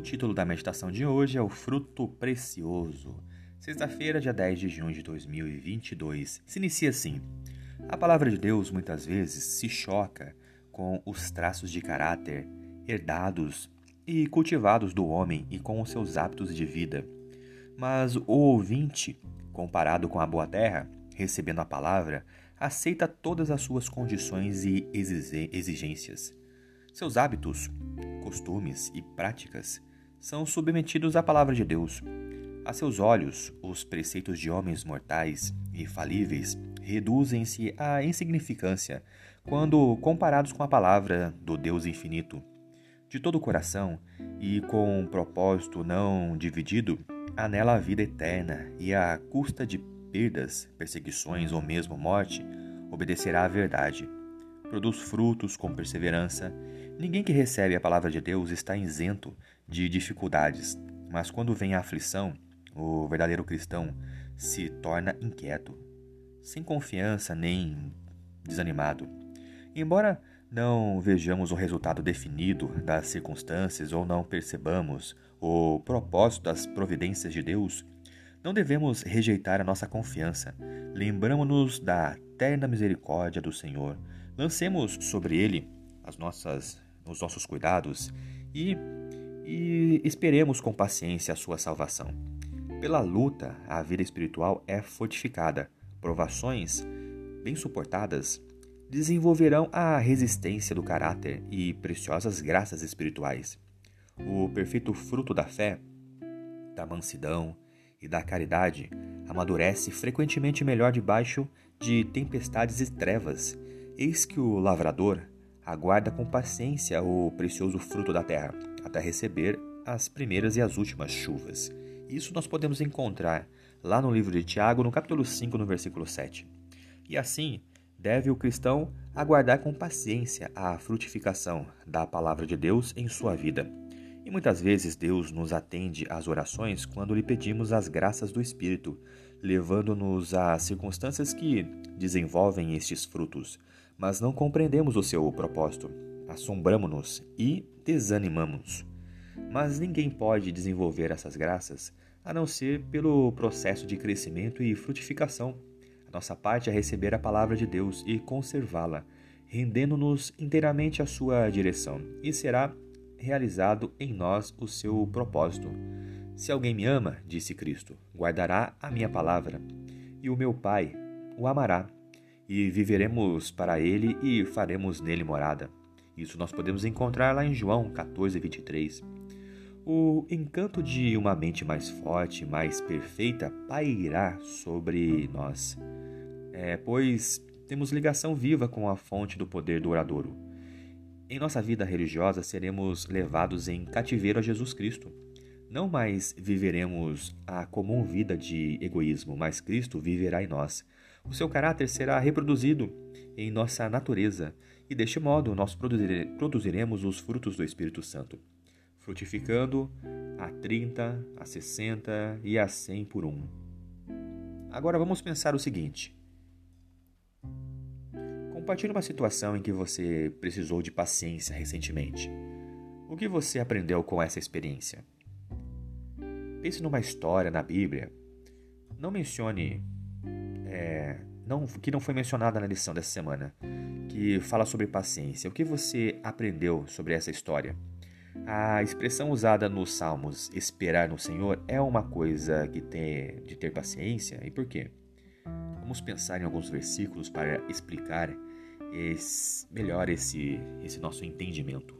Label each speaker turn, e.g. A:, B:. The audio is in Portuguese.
A: O título da meditação de hoje é O Fruto Precioso. Sexta-feira, dia 10 de junho de 2022. Se inicia assim: A palavra de Deus muitas vezes se choca com os traços de caráter herdados e cultivados do homem e com os seus hábitos de vida. Mas o ouvinte, comparado com a boa terra, recebendo a palavra, aceita todas as suas condições e exigências. Seus hábitos costumes e práticas são submetidos à palavra de Deus. A seus olhos, os preceitos de homens mortais e falíveis reduzem-se à insignificância quando comparados com a palavra do Deus infinito. De todo o coração e com um propósito não dividido, anela a vida eterna e à custa de perdas, perseguições ou mesmo morte, obedecerá à verdade. Produz frutos com perseverança Ninguém que recebe a palavra de Deus está isento de dificuldades, mas quando vem a aflição, o verdadeiro cristão se torna inquieto, sem confiança nem desanimado. Embora não vejamos o resultado definido das circunstâncias ou não percebamos o propósito das providências de Deus, não devemos rejeitar a nossa confiança. Lembramos-nos da eterna misericórdia do Senhor. Lancemos sobre ele as nossas os nossos cuidados e, e esperemos com paciência a sua salvação. Pela luta, a vida espiritual é fortificada. Provações bem suportadas desenvolverão a resistência do caráter e preciosas graças espirituais. O perfeito fruto da fé, da mansidão e da caridade amadurece frequentemente melhor debaixo de tempestades e trevas. Eis que o lavrador aguarda com paciência o precioso fruto da terra, até receber as primeiras e as últimas chuvas. Isso nós podemos encontrar lá no livro de Tiago, no capítulo 5, no versículo 7. E assim, deve o cristão aguardar com paciência a frutificação da palavra de Deus em sua vida. E muitas vezes Deus nos atende às orações quando lhe pedimos as graças do Espírito, levando-nos a circunstâncias que desenvolvem estes frutos, mas não compreendemos o seu propósito. Assombramos-nos e desanimamos. Mas ninguém pode desenvolver essas graças a não ser pelo processo de crescimento e frutificação. A nossa parte é receber a palavra de Deus e conservá-la, rendendo-nos inteiramente à sua direção, e será realizado em nós o seu propósito. Se alguém me ama, disse Cristo, guardará a minha palavra, e o meu Pai o amará e viveremos para ele e faremos nele morada. Isso nós podemos encontrar lá em João 14, 23. O encanto de uma mente mais forte, mais perfeita, pairá sobre nós, é, pois temos ligação viva com a fonte do poder do oradouro. Em nossa vida religiosa seremos levados em cativeiro a Jesus Cristo. Não mais viveremos a comum vida de egoísmo, mas Cristo viverá em nós o seu caráter será reproduzido em nossa natureza, e deste modo nós produziremos os frutos do Espírito Santo, frutificando a 30, a 60 e a 100 por um. Agora vamos pensar o seguinte. Compartilhe uma situação em que você precisou de paciência recentemente. O que você aprendeu com essa experiência? Pense numa história na Bíblia. Não mencione é, não, que não foi mencionada na lição dessa semana, que fala sobre paciência. O que você aprendeu sobre essa história? A expressão usada nos Salmos, esperar no Senhor, é uma coisa que tem de ter paciência. E por quê? Vamos pensar em alguns versículos para explicar esse, melhor esse, esse nosso entendimento.